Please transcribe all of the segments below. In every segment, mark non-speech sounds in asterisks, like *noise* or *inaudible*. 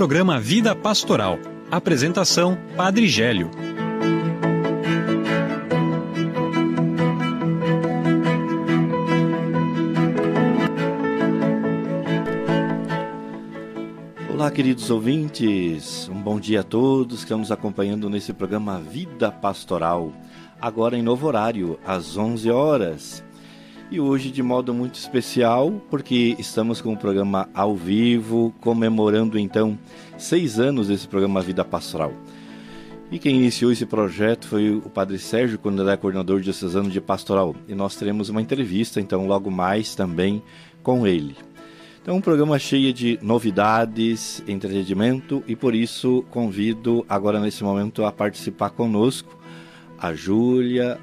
programa Vida Pastoral. Apresentação: Padre Gélio. Olá, queridos ouvintes. Um bom dia a todos que estão nos acompanhando nesse programa Vida Pastoral. Agora em novo horário, às 11 horas. E hoje de modo muito especial, porque estamos com o programa ao vivo, comemorando então seis anos desse programa Vida Pastoral. E quem iniciou esse projeto foi o Padre Sérgio, quando era coordenador diocesano de pastoral. E nós teremos uma entrevista, então, logo mais também com ele. Então, um programa cheio de novidades, entretenimento e por isso convido agora nesse momento a participar conosco a Júlia,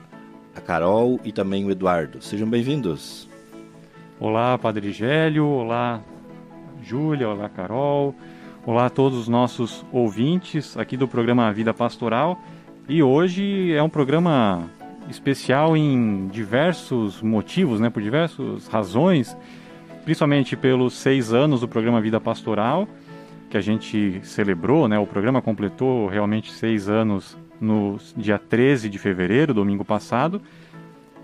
a Carol e também o Eduardo. Sejam bem-vindos. Olá, Padre Gélio, olá, Júlia, olá, Carol, olá a todos os nossos ouvintes aqui do programa Vida Pastoral. E hoje é um programa especial em diversos motivos, né, por diversas razões principalmente pelos seis anos do programa Vida Pastoral, que a gente celebrou, né? O programa completou realmente seis anos no dia 13 de fevereiro, domingo passado.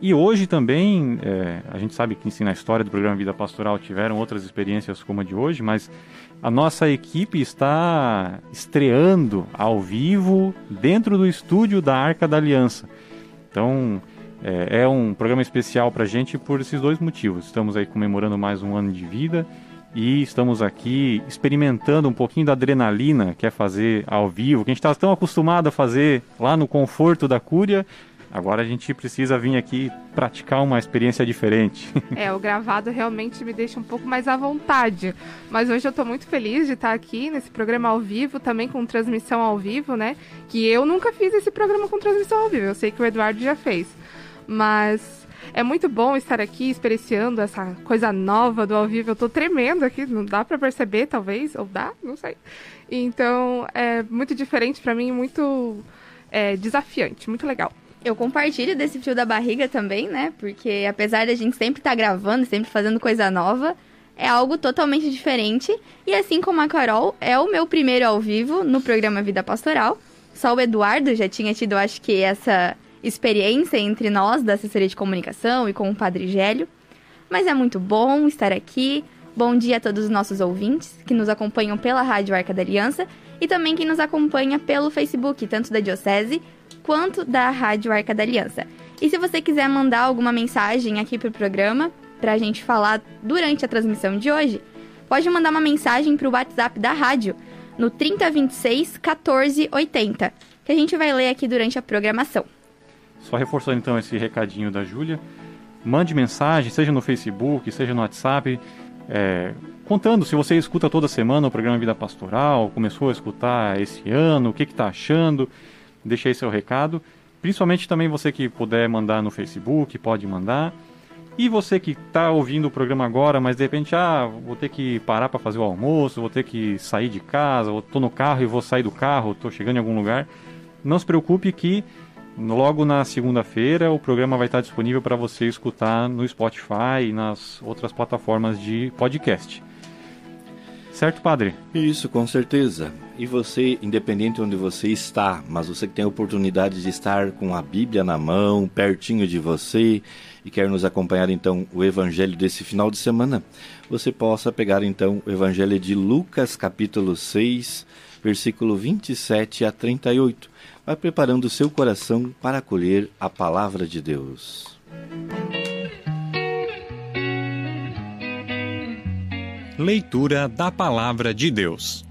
E hoje também, é, a gente sabe que sim, na história do programa Vida Pastoral tiveram outras experiências como a de hoje, mas a nossa equipe está estreando ao vivo dentro do estúdio da Arca da Aliança. Então, é, é um programa especial para a gente por esses dois motivos. Estamos aí comemorando mais um ano de vida e estamos aqui experimentando um pouquinho da adrenalina que é fazer ao vivo, que a gente está tão acostumado a fazer lá no conforto da cúria. Agora a gente precisa vir aqui praticar uma experiência diferente. *laughs* É, o gravado realmente me deixa um pouco mais à vontade. Mas hoje eu estou muito feliz de estar aqui nesse programa ao vivo, também com transmissão ao vivo, né? Que eu nunca fiz esse programa com transmissão ao vivo. Eu sei que o Eduardo já fez. Mas é muito bom estar aqui experienciando essa coisa nova do ao vivo. Eu tô tremendo aqui, não dá para perceber, talvez, ou dá, não sei. Então é muito diferente para mim, muito é, desafiante, muito legal. Eu compartilho desse fio da barriga também, né? Porque apesar da gente sempre estar tá gravando, sempre fazendo coisa nova, é algo totalmente diferente. E assim como a Carol, é o meu primeiro ao vivo no programa Vida Pastoral. Só o Eduardo já tinha tido, acho que, essa experiência entre nós da assessoria de comunicação e com o Padre Gélio. Mas é muito bom estar aqui. Bom dia a todos os nossos ouvintes que nos acompanham pela Rádio Arca da Aliança e também quem nos acompanha pelo Facebook, tanto da Diocese quanto da Rádio Arca da Aliança. E se você quiser mandar alguma mensagem aqui para o programa, para a gente falar durante a transmissão de hoje, pode mandar uma mensagem para o WhatsApp da rádio no 3026 1480, que a gente vai ler aqui durante a programação. Só reforçando então esse recadinho da Júlia, mande mensagem, seja no Facebook, seja no WhatsApp, é, contando se você escuta toda semana o programa Vida Pastoral, começou a escutar esse ano, o que está achando, deixe aí seu recado. Principalmente também você que puder mandar no Facebook, pode mandar. E você que está ouvindo o programa agora, mas de repente, ah, vou ter que parar para fazer o almoço, vou ter que sair de casa, estou no carro e vou sair do carro, estou chegando em algum lugar. Não se preocupe que Logo na segunda-feira, o programa vai estar disponível para você escutar no Spotify e nas outras plataformas de podcast. Certo, padre? Isso, com certeza. E você, independente de onde você está, mas você que tem a oportunidade de estar com a Bíblia na mão, pertinho de você, e quer nos acompanhar então o evangelho desse final de semana, você possa pegar então o evangelho de Lucas, capítulo 6, versículo 27 a 38 vai preparando o seu coração para acolher a palavra de Deus. Leitura da Palavra de Deus.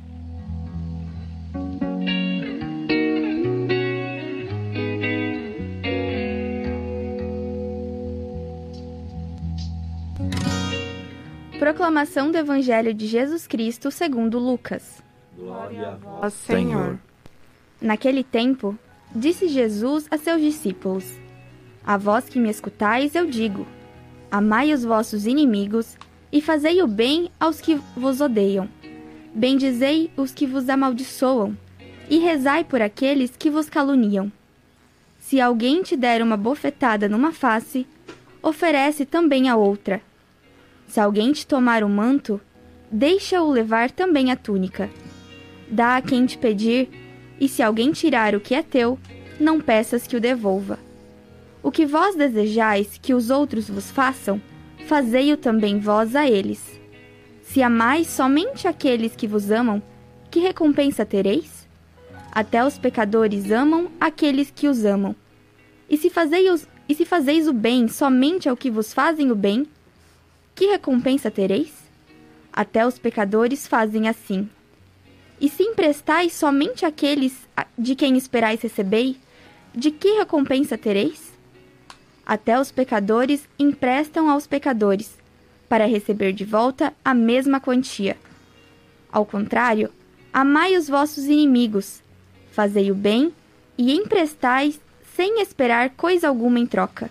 Proclamação do Evangelho de Jesus Cristo segundo Lucas. Glória a vós, Senhor. Naquele tempo, disse Jesus a seus discípulos: A vós que me escutais, eu digo: Amai os vossos inimigos e fazei o bem aos que vos odeiam. Bendizei os que vos amaldiçoam e rezai por aqueles que vos caluniam. Se alguém te der uma bofetada numa face, oferece também a outra. Se alguém te tomar o manto, deixa-o levar também a túnica. dá a quem te pedir, e se alguém tirar o que é teu, não peças que o devolva. O que vós desejais que os outros vos façam, fazei-o também vós a eles. Se amais somente aqueles que vos amam, que recompensa tereis? Até os pecadores amam aqueles que os amam. E se fazeis, e se fazeis o bem somente ao que vos fazem o bem, que recompensa tereis? Até os pecadores fazem assim. E se emprestais somente àqueles de quem esperais receber, de que recompensa tereis? Até os pecadores emprestam aos pecadores, para receber de volta a mesma quantia. Ao contrário, amai os vossos inimigos, fazei o bem e emprestai sem esperar coisa alguma em troca.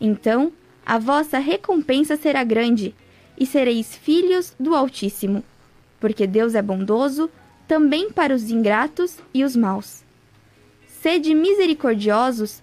Então, a vossa recompensa será grande, e sereis filhos do Altíssimo, porque Deus é bondoso também para os ingratos e os maus. Sede misericordiosos,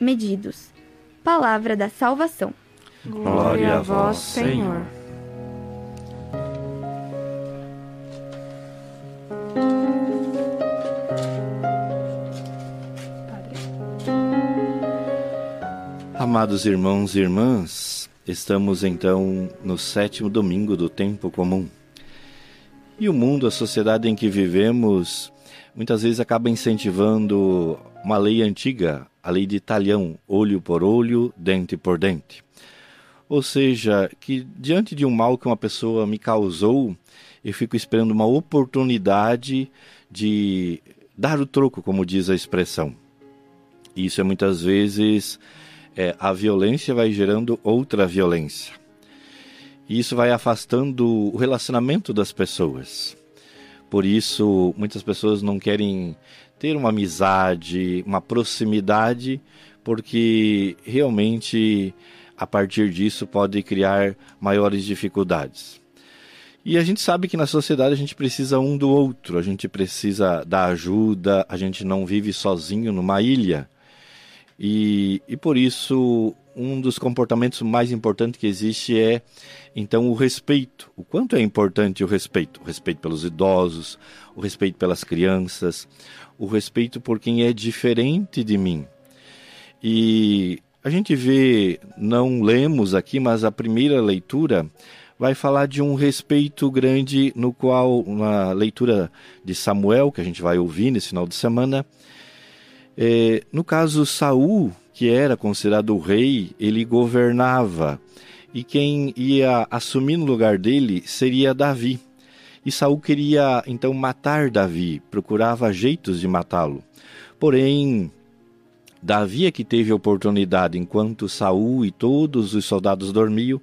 medidos. Palavra da salvação. Glória a vós, Senhor. Amados irmãos e irmãs, estamos então no sétimo domingo do tempo comum. E o mundo, a sociedade em que vivemos, muitas vezes acaba incentivando uma lei antiga, a lei de talhão, olho por olho, dente por dente. Ou seja, que diante de um mal que uma pessoa me causou, eu fico esperando uma oportunidade de dar o troco, como diz a expressão. Isso é muitas vezes é, a violência vai gerando outra violência. E isso vai afastando o relacionamento das pessoas. Por isso, muitas pessoas não querem ter uma amizade, uma proximidade, porque realmente a partir disso pode criar maiores dificuldades. E a gente sabe que na sociedade a gente precisa um do outro, a gente precisa da ajuda, a gente não vive sozinho numa ilha. E, e por isso, um dos comportamentos mais importantes que existe é, então, o respeito. O quanto é importante o respeito? O respeito pelos idosos, o respeito pelas crianças, o respeito por quem é diferente de mim. E a gente vê, não lemos aqui, mas a primeira leitura vai falar de um respeito grande no qual, na leitura de Samuel, que a gente vai ouvir nesse final de semana, é, no caso, Saul, que era considerado o rei, ele governava. E quem ia assumir no lugar dele seria Davi. E Saul queria então matar Davi, procurava jeitos de matá-lo. Porém, Davi é que teve a oportunidade, enquanto Saul e todos os soldados dormiam,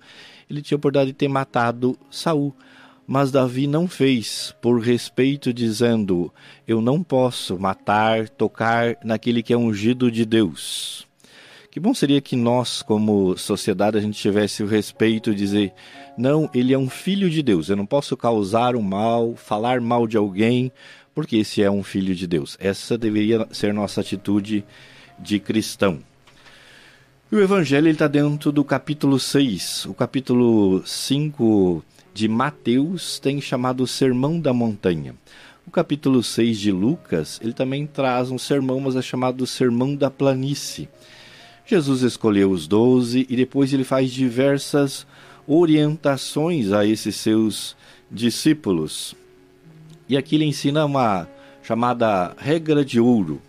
ele tinha a oportunidade de ter matado Saul. Mas Davi não fez, por respeito, dizendo: Eu não posso matar, tocar naquele que é ungido de Deus. Que bom seria que nós, como sociedade, a gente tivesse o respeito de dizer: Não, ele é um filho de Deus, eu não posso causar o um mal, falar mal de alguém, porque esse é um filho de Deus. Essa deveria ser nossa atitude de cristão. E o Evangelho está dentro do capítulo 6. O capítulo 5 de Mateus tem chamado Sermão da Montanha. O capítulo 6 de Lucas, ele também traz um sermão, mas é chamado Sermão da Planície. Jesus escolheu os doze e depois ele faz diversas orientações a esses seus discípulos. E aqui ele ensina uma chamada regra de ouro,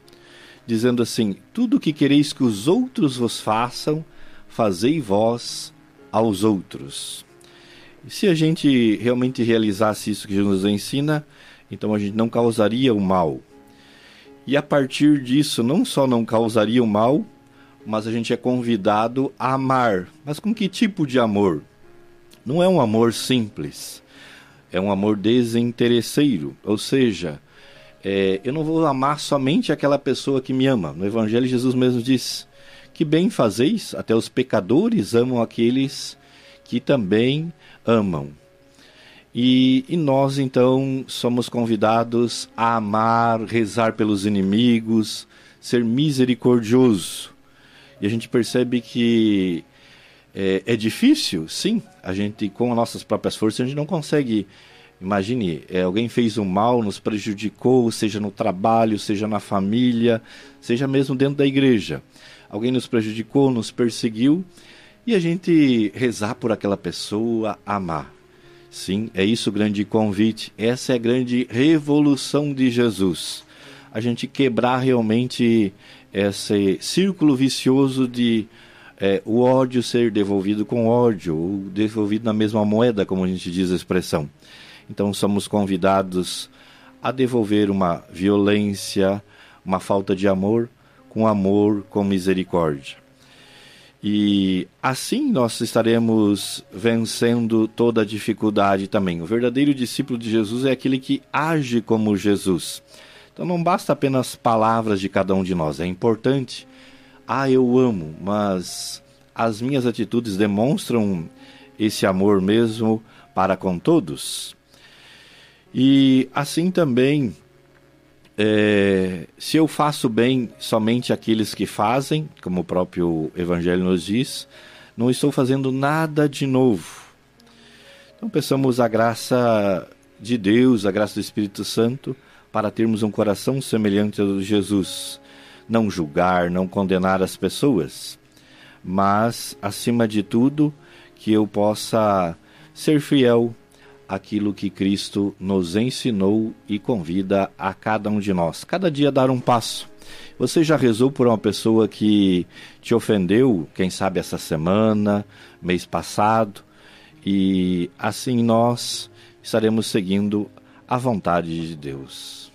dizendo assim: Tudo o que quereis que os outros vos façam, fazei vós aos outros. E se a gente realmente realizasse isso que Jesus ensina, então a gente não causaria o mal. E a partir disso, não só não causaria o mal, mas a gente é convidado a amar. Mas com que tipo de amor? Não é um amor simples. É um amor desinteresseiro, ou seja, é, eu não vou amar somente aquela pessoa que me ama. No Evangelho, Jesus mesmo diz: Que bem fazeis, até os pecadores amam aqueles que também amam. E, e, nós então somos convidados a amar, rezar pelos inimigos, ser misericordioso. E a gente percebe que é, é, difícil, sim. A gente, com as nossas próprias forças, a gente não consegue. Imagine, é, alguém fez um mal, nos prejudicou, seja no trabalho, seja na família, seja mesmo dentro da igreja. Alguém nos prejudicou, nos perseguiu, e a gente rezar por aquela pessoa, amar. Sim, é isso o grande convite. Essa é a grande revolução de Jesus. A gente quebrar realmente esse círculo vicioso de é, o ódio ser devolvido com ódio, ou devolvido na mesma moeda, como a gente diz a expressão. Então somos convidados a devolver uma violência, uma falta de amor, com amor, com misericórdia. E assim nós estaremos vencendo toda a dificuldade também. O verdadeiro discípulo de Jesus é aquele que age como Jesus. Então não basta apenas palavras de cada um de nós, é importante. Ah, eu amo, mas as minhas atitudes demonstram esse amor mesmo para com todos. E assim também é, se eu faço bem somente aqueles que fazem, como o próprio Evangelho nos diz, não estou fazendo nada de novo. Então, peçamos a graça de Deus, a graça do Espírito Santo, para termos um coração semelhante ao de Jesus. Não julgar, não condenar as pessoas, mas, acima de tudo, que eu possa ser fiel aquilo que Cristo nos ensinou e convida a cada um de nós. Cada dia dar um passo. Você já rezou por uma pessoa que te ofendeu, quem sabe essa semana, mês passado? E assim nós estaremos seguindo a vontade de Deus.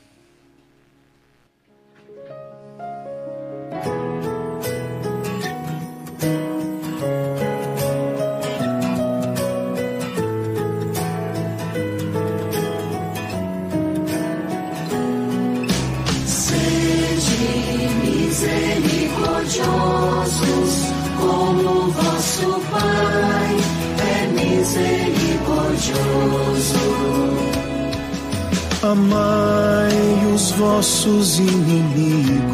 Amai os vossos inimigos,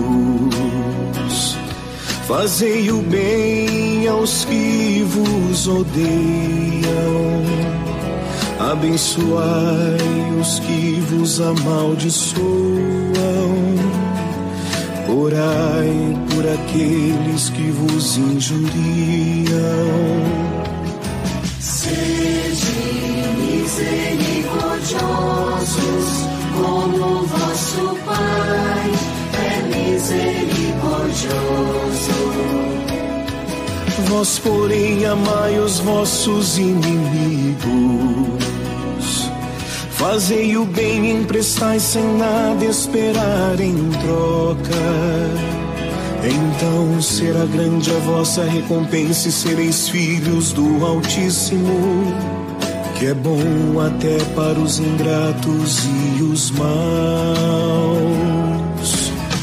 fazei o bem aos que vos odeiam, abençoai os que vos amaldiçoam, orai por aqueles que vos injuriam misericordiosos, como vosso Pai é misericordioso. Vós, porém, amai os vossos inimigos. Fazei o bem, emprestai sem nada esperar em troca. Então será grande a vossa recompensa e sereis filhos do Altíssimo que é bom até para os ingratos e os maus.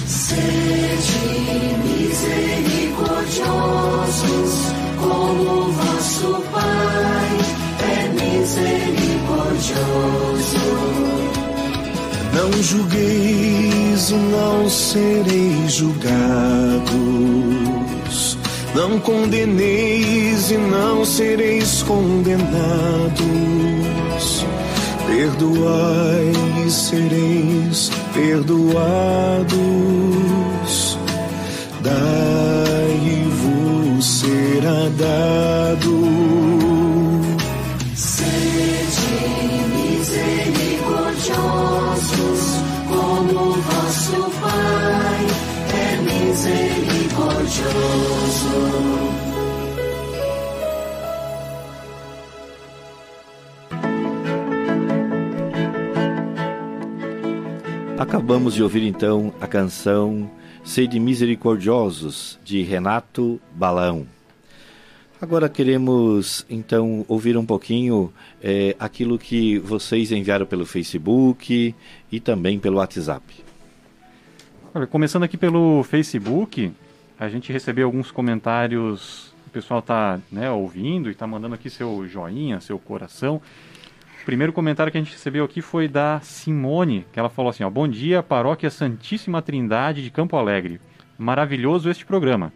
Sede misericordiosos, como vosso Pai é misericordioso. Não julgueis e não sereis julgados não condeneis e não sereis condenados. Perdoai e sereis perdoados. Dai e vos será dado. Acabamos de ouvir então a canção Sede Misericordiosos, de Renato Balão. Agora queremos então ouvir um pouquinho é, aquilo que vocês enviaram pelo Facebook e também pelo WhatsApp. Olha, começando aqui pelo Facebook, a gente recebeu alguns comentários. O pessoal está né, ouvindo e está mandando aqui seu joinha, seu coração. O primeiro comentário que a gente recebeu aqui foi da Simone, que ela falou assim: ó, Bom dia, Paróquia Santíssima Trindade de Campo Alegre. Maravilhoso este programa.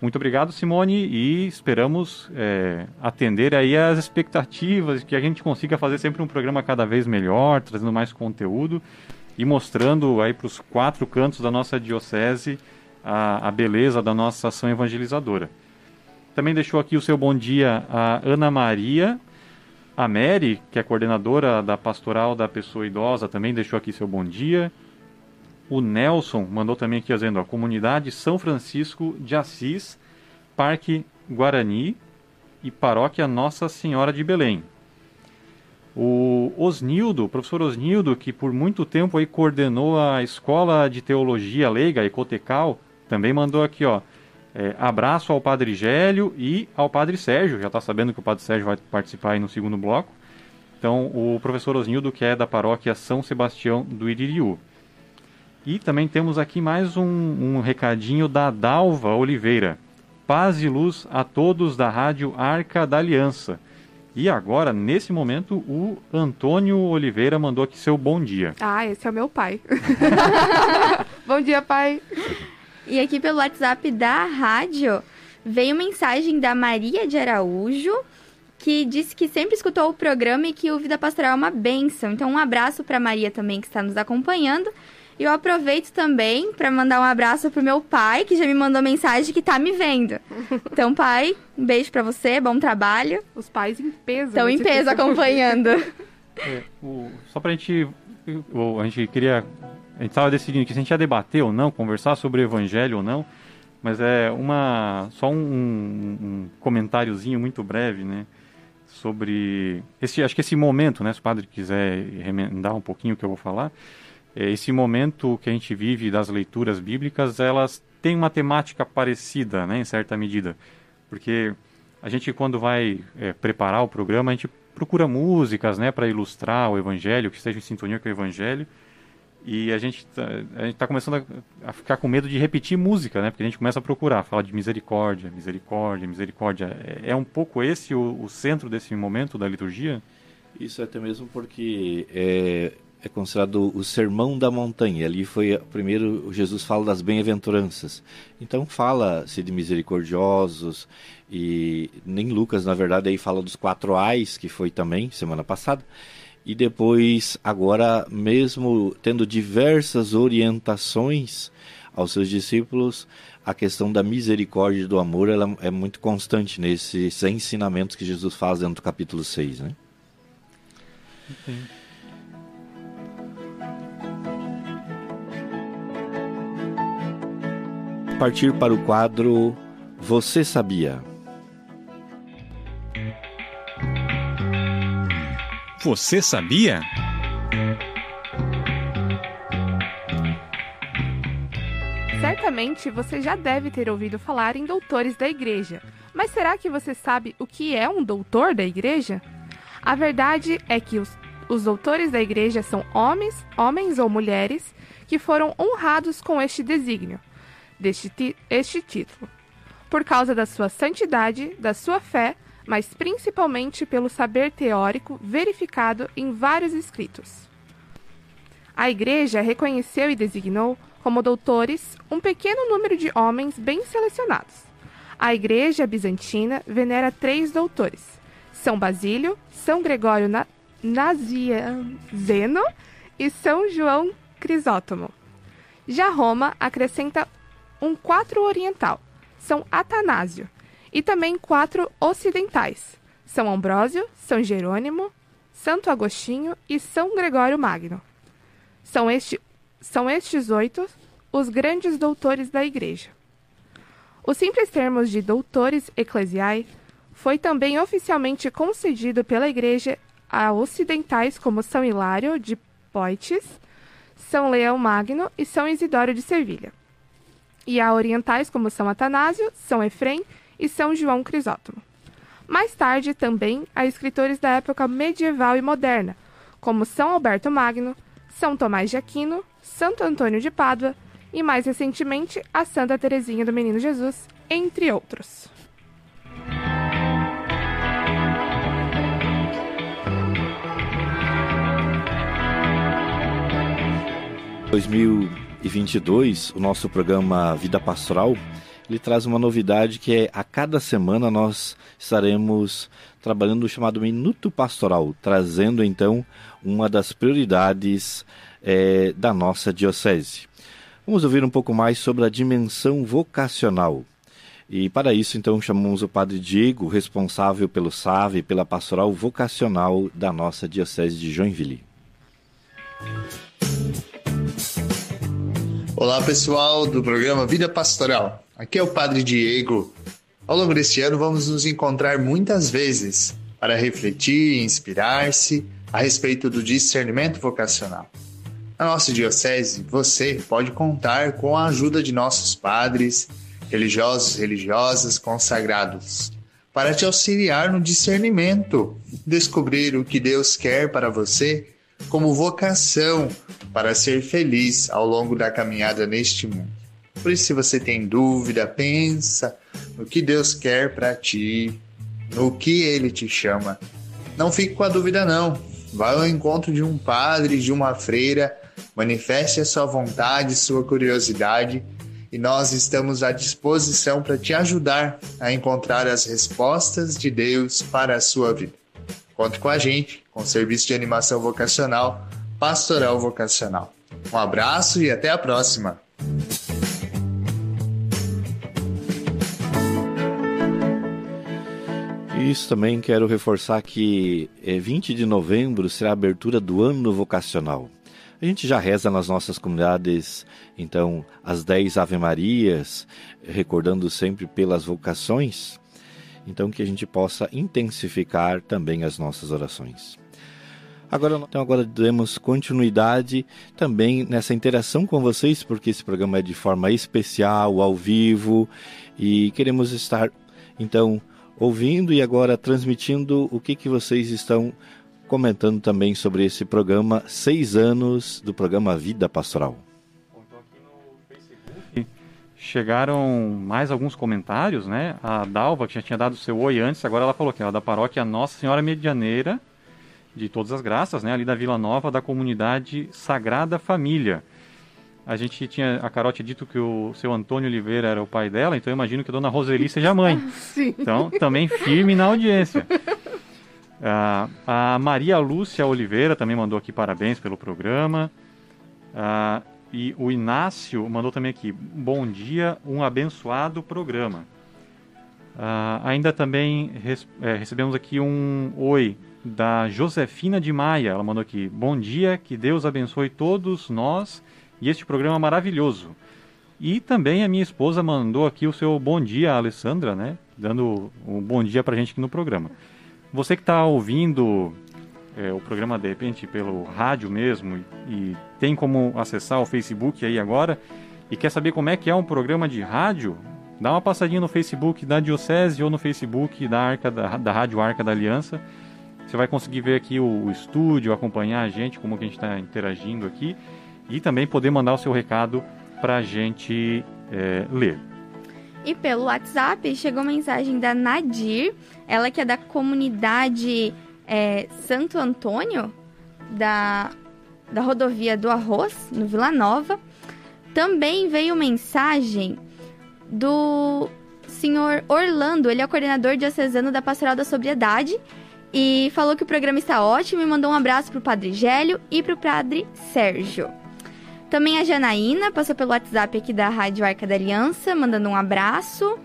Muito obrigado, Simone, e esperamos é, atender aí as expectativas, que a gente consiga fazer sempre um programa cada vez melhor, trazendo mais conteúdo e mostrando aí para os quatro cantos da nossa diocese a, a, beleza da nossa ação evangelizadora. Também deixou aqui o seu bom dia a Ana Maria, a Mary, que é coordenadora da pastoral da pessoa idosa, também deixou aqui seu bom dia. O Nelson mandou também aqui dizendo, a comunidade São Francisco de Assis, Parque Guarani e Paróquia Nossa Senhora de Belém. O Osnildo, o professor Osnildo, que por muito tempo aí coordenou a Escola de Teologia Leiga, Ecotecal, também mandou aqui, ó, é, abraço ao Padre Gélio e ao Padre Sérgio, já está sabendo que o Padre Sérgio vai participar aí no segundo bloco. Então, o professor Osnildo, que é da paróquia São Sebastião do Iririú. E também temos aqui mais um, um recadinho da Dalva Oliveira. Paz e luz a todos da Rádio Arca da Aliança. E agora, nesse momento, o Antônio Oliveira mandou aqui seu bom dia. Ah, esse é o meu pai. *laughs* bom dia, pai. E aqui pelo WhatsApp da rádio veio mensagem da Maria de Araújo, que disse que sempre escutou o programa e que o Vida Pastoral é uma benção. Então, um abraço para Maria também que está nos acompanhando. E eu aproveito também para mandar um abraço pro meu pai, que já me mandou mensagem que tá me vendo. *laughs* Então, pai, um beijo para você, bom trabalho. Os pais em peso. Estão em peso acompanhando. *laughs* É, o, só pra gente. O, a gente queria. A gente estava decidindo que se a gente ia debater ou não, conversar sobre o evangelho ou não. Mas é uma. Só um, um comentáriozinho muito breve, né? Sobre. Esse, acho que esse momento, né? Se o padre quiser remendar um pouquinho o que eu vou falar é, esse momento que a gente vive das leituras bíblicas, elas têm uma temática parecida, né, em certa medida. Porque a gente, quando vai é, preparar o programa, a gente procura músicas né, para ilustrar o Evangelho, que esteja em sintonia com o Evangelho. E a gente está tá começando a, a, ficar com medo de repetir música, né? Porque a gente começa a procurar, fala de misericórdia, misericórdia, misericórdia. É, é um pouco esse o, o, centro desse momento da liturgia? Isso até mesmo porque é, é considerado o Sermão da Montanha. Ali foi primeiro Jesus fala das bem-aventuranças. Então fala-se de misericordiosos e nem Lucas na verdade aí fala dos quatro ais que foi também semana passada. E depois agora mesmo tendo diversas orientações aos seus discípulos, a questão da misericórdia e do amor ela é muito constante nesses ensinamentos que Jesus faz dentro do capítulo 6, né? Partir para o quadro Você Sabia? Você sabia? Certamente você já deve ter ouvido falar em doutores da igreja. Mas será que você sabe o que é um doutor da igreja? A verdade é que os, os doutores da igreja são homens, homens ou mulheres que foram honrados com este desígnio deste este título, por causa da sua santidade, da sua fé, mas principalmente pelo saber teórico verificado em vários escritos. A Igreja reconheceu e designou como doutores um pequeno número de homens bem selecionados. A Igreja Bizantina venera três doutores: São Basílio, São Gregório Na Nazianzeno e São João Crisótomo. Já Roma acrescenta um quatro oriental, São Atanásio, e também quatro ocidentais, São Ambrósio, São Jerônimo, Santo Agostinho e São Gregório Magno. São, este, são estes oito os grandes doutores da Igreja. Os simples termos de doutores eclesiais foi também oficialmente concedido pela Igreja a ocidentais como São Hilário de Poitiers, São Leão Magno e São Isidoro de Sevilha e a orientais como São Atanásio, São Efrem e São João Crisótomo. Mais tarde, também, a escritores da época medieval e moderna, como São Alberto Magno, São Tomás de Aquino, Santo Antônio de Pádua e, mais recentemente, a Santa Teresinha do Menino Jesus, entre outros. 2022, o nosso programa Vida Pastoral, ele traz uma novidade que é a cada semana nós estaremos trabalhando o chamado Minuto Pastoral, trazendo então uma das prioridades é, da nossa diocese. Vamos ouvir um pouco mais sobre a dimensão vocacional. E para isso, então, chamamos o Padre Diego, responsável pelo SAVE e pela pastoral vocacional da nossa Diocese de Joinville. Olá pessoal do programa Vida Pastoral. Aqui é o Padre Diego. Ao longo deste ano vamos nos encontrar muitas vezes para refletir e inspirar-se a respeito do discernimento vocacional. Na nossa diocese, você pode contar com a ajuda de nossos padres, religiosos e religiosas consagrados, para te auxiliar no discernimento, descobrir o que Deus quer para você como vocação para ser feliz ao longo da caminhada neste mundo. Por isso, se você tem dúvida, pensa no que Deus quer para ti, no que Ele te chama. Não fique com a dúvida, não. Vá ao encontro de um padre, de uma freira, manifeste a sua vontade, sua curiosidade e nós estamos à disposição para te ajudar a encontrar as respostas de Deus para a sua vida. Conte com a gente, com o serviço de animação vocacional, Pastoral Vocacional. Um abraço e até a próxima! Isso também quero reforçar que é, 20 de novembro será a abertura do ano vocacional. A gente já reza nas nossas comunidades, então, as 10 Ave Marias, recordando sempre pelas vocações então que a gente possa intensificar também as nossas orações. Agora, então agora demos continuidade também nessa interação com vocês, porque esse programa é de forma especial, ao vivo, e queremos estar então ouvindo e agora transmitindo o que, que vocês estão comentando também sobre esse programa, seis anos do programa Vida Pastoral. chegaram mais alguns comentários, né? A Dalva, que já tinha dado seu oi antes, agora ela falou que ela é da paróquia Nossa Senhora Medianeira de Todas as Graças, né? Ali da Vila Nova, da comunidade Sagrada Família. A gente tinha, a Carol tinha dito que o seu Antônio Oliveira era o pai dela, então eu imagino que a dona Roseli seja a mãe. *laughs* Sim. Então, também firme na audiência. Uh, *laughs* a Maria Lúcia Oliveira também mandou aqui parabéns pelo programa. Uh, e o Inácio mandou também aqui: Bom dia, um abençoado programa. Ainda também res, é, recebemos aqui um oi da Josefina de Maia. Ela mandou aqui: Bom dia, que Deus abençoe todos nós e este programa maravilhoso. E também a minha esposa mandou aqui o seu bom dia, Alessandra, né? Dando um bom dia pra gente aqui no programa. Você que está ouvindo é, o programa de repente pelo rádio mesmo e, e, tem como acessar o Facebook aí agora e quer saber como é que é um programa de rádio, dá uma passadinha no Facebook da Diocese ou no Facebook da, Arca, da, da Rádio Arca da Aliança. Você vai conseguir ver aqui o, o estúdio, acompanhar a gente, como que a gente está interagindo aqui e também poder mandar o seu recado para a gente é, ler. E pelo WhatsApp chegou mensagem da Nadir, ela que é da comunidade é, Santo Antônio, da, da rodovia do Arroz, no Vila Nova. Também veio mensagem do senhor Orlando, ele é o coordenador diocesano da Pastoral da Sobriedade e falou que o programa está ótimo e mandou um abraço para o Padre Gélio e para o Padre Sérgio. Também a Janaína passou pelo WhatsApp aqui da Rádio Arca da Aliança, mandando um abraço.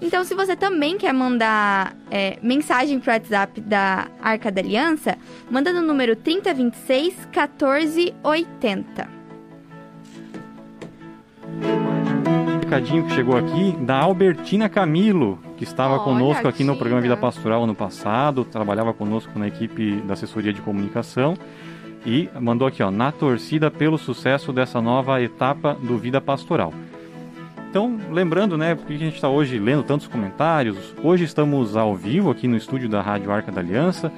Então, se você também quer mandar é, mensagem pro WhatsApp da Arca da Aliança, manda no número 3026 1480. recadinho que chegou aqui da Albertina Camilo, que estava Olha, conosco aqui no programa Vida Pastoral ano passado, trabalhava conosco na equipe da assessoria de comunicação e mandou aqui, ó, na torcida pelo sucesso dessa nova etapa do Vida Pastoral. Então, lembrando, né, porque a gente está hoje lendo tantos comentários, hoje estamos ao vivo aqui no estúdio da Rádio Arca da Aliança,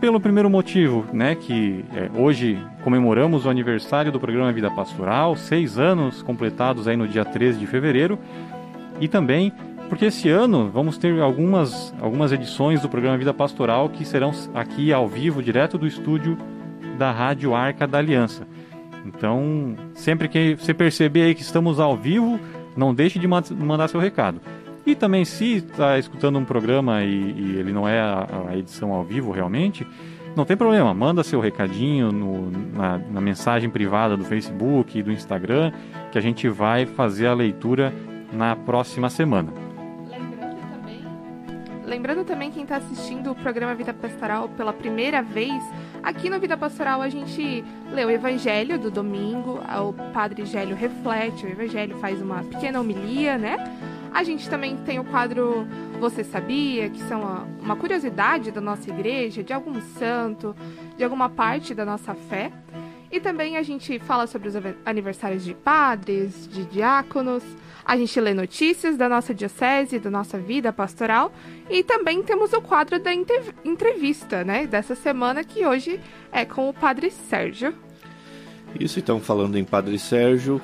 pelo primeiro motivo, né, que é, hoje comemoramos o aniversário do programa Vida Pastoral, seis anos completados aí no dia 13 de fevereiro, e também porque esse ano vamos ter algumas, algumas edições do programa Vida Pastoral que serão aqui ao vivo, direto do estúdio da Rádio Arca da Aliança. Então, sempre que você perceber aí que estamos ao vivo, não deixe de mandar seu recado. E também, se está escutando um programa e, e, ele não é a, a, edição ao vivo realmente, não tem problema, manda seu recadinho no, na, na mensagem privada do Facebook e do Instagram, que a gente vai fazer a leitura na próxima semana. Lembrando também quem está assistindo o programa Vida Pastoral pela primeira vez, aqui no Vida Pastoral a gente lê o Evangelho do domingo, o Padre Gélio reflete o Evangelho, faz uma pequena homilia, né? A gente também tem o quadro Você Sabia, que são uma curiosidade da nossa igreja, de algum santo, de alguma parte da nossa fé. E também a gente fala sobre os aniversários de padres, de diáconos, a gente lê notícias da nossa diocese, da nossa vida pastoral e também temos o quadro da entrevista, né, dessa semana que hoje é com o Padre Sérgio. Isso, então, falando em Padre Sérgio,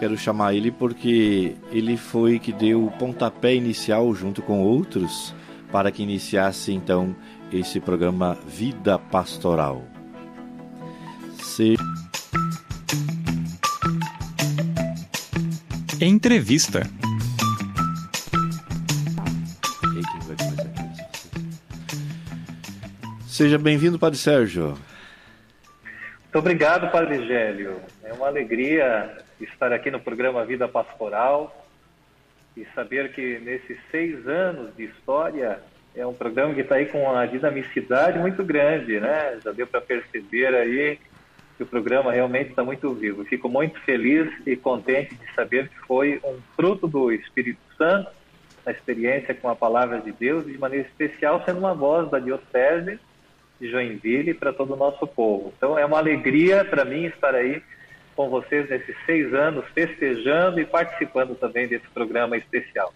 quero chamar ele porque ele foi que deu o pontapé inicial junto com outros para que iniciasse então esse programa Vida Pastoral. Se... Entrevista. Seja bem-vindo, Padre Sérgio. Muito obrigado, Padre Gélio. É uma alegria estar aqui no programa Vida Pastoral e saber que nesses seis anos de história é um programa que está aí com uma dinamicidade muito grande, né? Já deu para perceber aí que o programa realmente está muito vivo. Fico muito feliz e contente de saber que foi um fruto do Espírito Santo, a experiência com a palavra de Deus, de maneira especial sendo uma voz da Diocese de Joinville para todo o nosso povo. Então é uma alegria para mim estar aí com vocês nesses seis anos, festejando e participando também desse programa especial.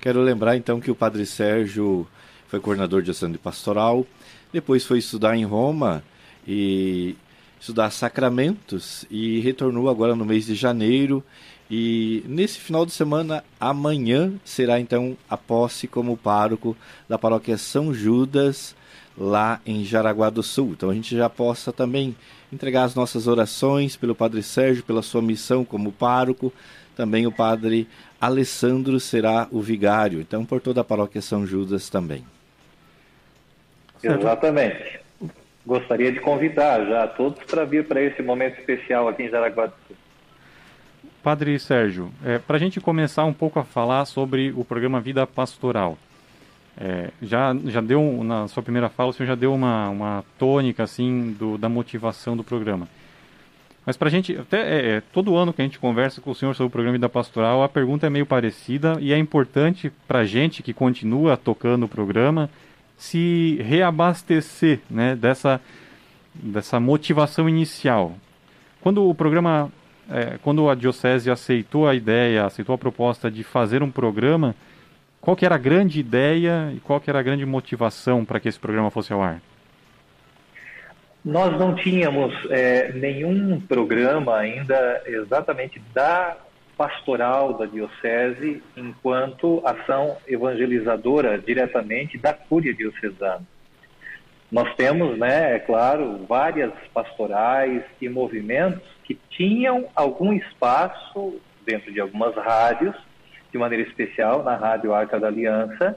Quero lembrar então que o Padre Sérgio foi coordenador de ação de pastoral, depois foi estudar em Roma e estudar sacramentos e retornou agora no mês de janeiro. E nesse final de semana, amanhã, será então a posse como pároco da paróquia São Judas, lá em Jaraguá do Sul. Então a gente já possa também entregar as nossas orações pelo Padre Sérgio, pela sua missão como pároco. Também o Padre Alessandro será o vigário. Então, por toda a paróquia São Judas também. Exatamente gostaria de convidar já todos para vir para esse momento especial aqui em Jaraguá do Sul. Padre Sérgio, é, para a gente começar um pouco a falar sobre o programa Vida Pastoral, é, já, já deu, na sua primeira fala, o senhor já deu uma, uma tônica assim do, da motivação do programa. Mas para a gente, até é, é, todo ano que a gente conversa com o senhor sobre o programa Vida Pastoral, a pergunta é meio parecida e é importante para a gente que continua tocando o programa se reabastecer né, dessa, dessa motivação inicial. Quando o programa, é, quando a Diocese aceitou a ideia, aceitou a proposta de fazer um programa, qual que era a grande ideia e qual que era a grande motivação para que esse programa fosse ao ar? Nós não tínhamos é, nenhum programa ainda exatamente da pastoral da diocese enquanto ação evangelizadora diretamente da cúria diocesana. Nós temos, né, é claro, várias pastorais e movimentos que tinham algum espaço dentro de algumas rádios, de maneira especial na Rádio Arca da Aliança,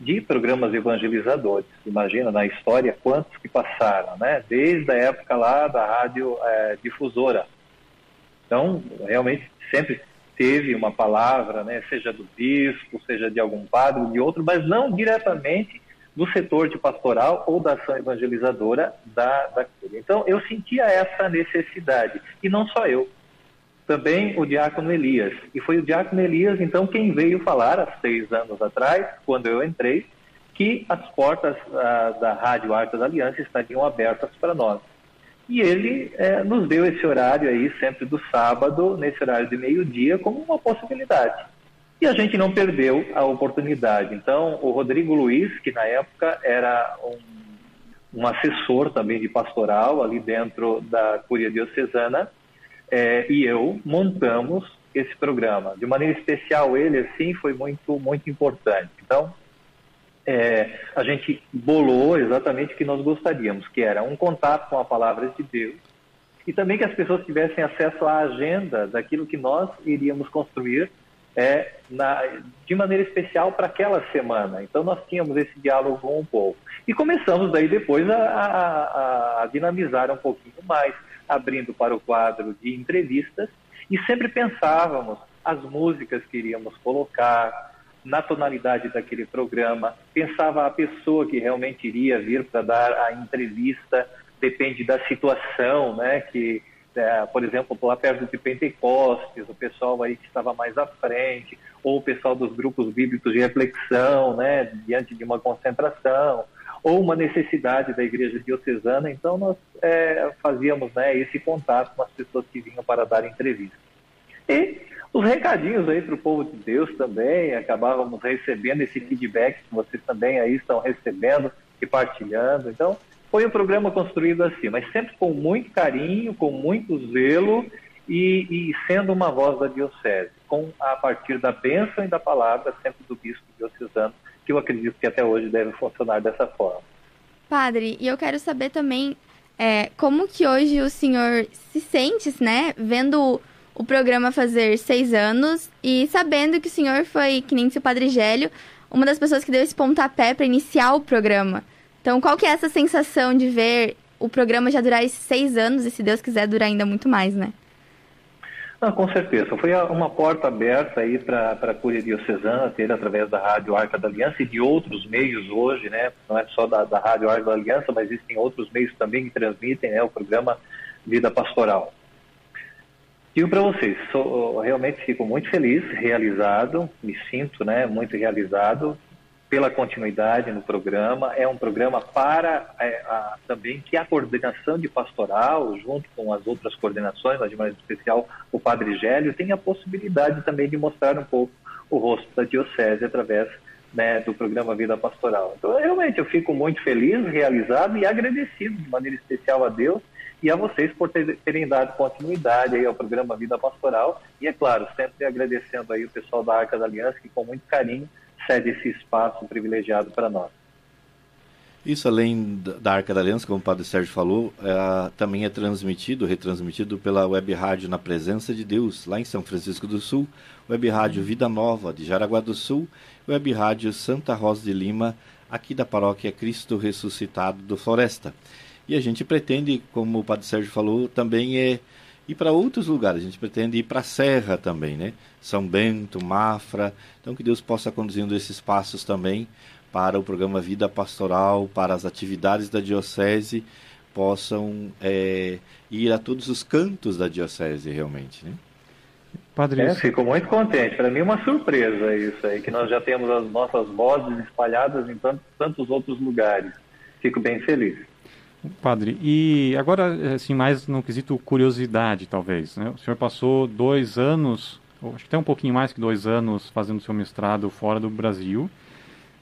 de programas evangelizadores. Imagina na história quantos que passaram, né? Desde a época lá da rádio é, difusora. Então, realmente sempre teve uma palavra, né, seja do bispo, seja de algum padre, de outro, mas não diretamente do setor de pastoral ou da ação evangelizadora da, da. Então, eu sentia essa necessidade, e não só eu, também o diácono Elias. E foi o diácono Elias, então, quem veio falar há seis anos atrás, quando eu entrei, que as portas ah, da Rádio Arca da Aliança estariam abertas para nós. E ele é, nos deu esse horário aí, sempre do sábado, nesse horário de meio-dia, como uma possibilidade. E a gente não perdeu a oportunidade. Então, o Rodrigo Luiz, que na época era um, um assessor também de pastoral ali dentro da Curia Diocesana, é, e eu montamos esse programa. De maneira especial, ele, assim, foi muito, muito importante. Então, é, a gente bolou exatamente o que nós gostaríamos, que era um contato com a palavra de Deus e também que as pessoas tivessem acesso à agenda daquilo que nós iríamos construir é, na, de maneira especial para aquela semana. Então nós tínhamos esse diálogo com o povo. E começamos daí depois a, a, a dinamizar um pouquinho mais, abrindo para o quadro de entrevistas e sempre pensávamos as músicas que iríamos colocar, na tonalidade daquele programa, pensava a pessoa que realmente iria vir para dar a entrevista, depende da situação, né? Que, é, por exemplo, lá perto de Pentecostes, o pessoal aí que estava mais à frente, ou o pessoal dos grupos bíblicos de reflexão, né? Diante de uma concentração, ou uma necessidade da igreja diocesana. Então, nós é, fazíamos né, esse contato com as pessoas que vinham para dar entrevista. E os recadinhos aí para o povo de Deus também, acabávamos recebendo esse feedback que vocês também aí estão recebendo e partilhando. Então, foi um programa construído assim, mas sempre com muito carinho, com muito zelo e, e sendo uma voz da diocese, com a partir da bênção e da palavra sempre do bispo diocesano, que eu acredito que até hoje deve funcionar dessa forma. Padre, e eu quero saber também é, como que hoje o senhor se sente, né, vendo o programa fazer seis anos e sabendo que o senhor foi, que nem seu Padre Gélio, uma das pessoas que deu esse pontapé para iniciar o programa. Então, qual que é essa sensação de ver o programa já durar esses seis anos e, se Deus quiser, durar ainda muito mais, né? Não, com certeza. Foi uma porta aberta aí para a Cúria Diocesana ter através da Rádio Arca da Aliança e de outros meios hoje, né? Não é só da, da Rádio Arca da Aliança, mas existem outros meios também que transmitem né, o programa Vida Pastoral. Digo para vocês, sou, realmente fico muito feliz, realizado, me sinto né, muito realizado pela continuidade no programa. É um programa para é, a, também que a coordenação de pastoral, junto com as outras coordenações, de maneira especial o Padre Gélio, tem a possibilidade também de mostrar um pouco o rosto da Diocese através né, do programa Vida Pastoral. Então, realmente, eu fico muito feliz, realizado e agradecido de maneira especial a Deus e a vocês por terem dado continuidade aí ao programa Vida Pastoral e, é claro, sempre agradecendo aí o pessoal da Arca da Aliança que com muito carinho cede esse espaço privilegiado para nós. Isso, além da Arca da Aliança, como o Padre Sérgio falou, é, também é transmitido, retransmitido pela web rádio Na Presença de Deus, lá em São Francisco do Sul, web rádio Vida Nova, de Jaraguá do Sul, web rádio Santa Rosa de Lima, aqui da paróquia Cristo Ressuscitado do Floresta. E a gente pretende, como o Padre Sérgio falou, também é ir para outros lugares. A gente pretende ir para a Serra também, né? São Bento, Mafra. Então que Deus possa conduzindo esses passos também para o programa Vida Pastoral, para as atividades da Diocese, possam é, ir a todos os cantos da Diocese realmente, né? Padre... É, fico muito contente. Para mim é uma surpresa isso aí, que nós já temos as nossas vozes espalhadas em tantos, tantos outros lugares. Fico bem feliz. Padre, e agora, assim, mais no quesito curiosidade, talvez. Né? O senhor passou dois anos, acho que até um pouquinho mais que dois anos, fazendo seu mestrado fora do Brasil.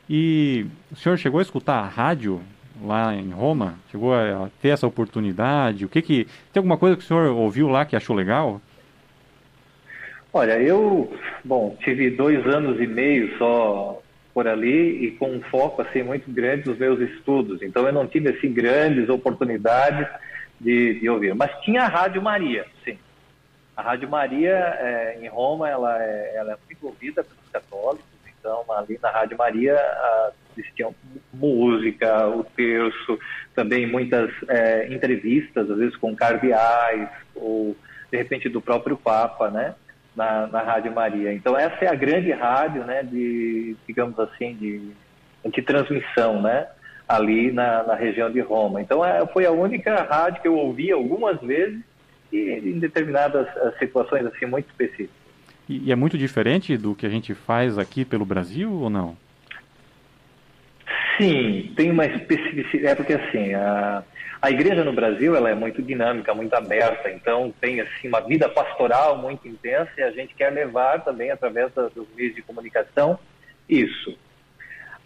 E o senhor chegou a escutar a rádio lá em Roma? Chegou a ter essa oportunidade? O que que tem alguma coisa que o senhor ouviu lá que achou legal? Olha, eu, bom, tive dois anos e meio só por ali e com um foco assim muito grande nos meus estudos. Então eu não tive assim grandes oportunidades de, de ouvir. Mas tinha a Rádio Maria, sim. A Rádio Maria é, em Roma ela é, ela é muito ouvida pelos católicos. Então ali na Rádio Maria a, existiam música, o terço, também muitas é, entrevistas, às vezes com cardeais ou de repente do próprio Papa, né? Na, na Rádio Maria. Então essa é a grande rádio, né, de, digamos assim, de, de transmissão, né, ali na, na região de Roma. Então é, foi a única rádio que eu ouvi algumas vezes e em determinadas eh, situações assim muito específicas. E, e é muito diferente do que a gente faz aqui pelo Brasil ou não? Sim, tem uma especificidade. É porque assim, a, a igreja no Brasil ela é muito dinâmica, muito aberta, então tem assim uma vida pastoral muito intensa e a gente quer levar também através dos meios de comunicação isso.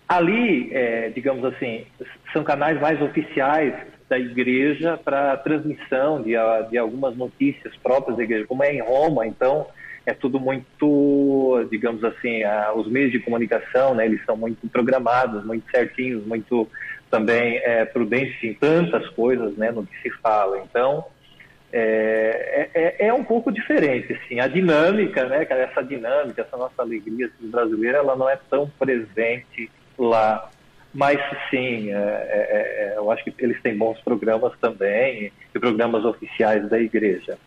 Ali, é, digamos assim, são canais mais oficiais da igreja para transmissão de, de algumas notícias próprias da igreja, como é em Roma, então é tudo muito, digamos assim, os meios de comunicação, né, eles são muito programados, muito certinhos, muito também é, prudentes em tantas coisas, né, no que se fala. Então, é, é, é, um pouco diferente, assim, a dinâmica, né, essa dinâmica, essa nossa alegria assim, brasileira, ela não é tão presente lá. Mas sim, é, é, é, eu acho que eles têm bons programas também, e programas oficiais da igreja.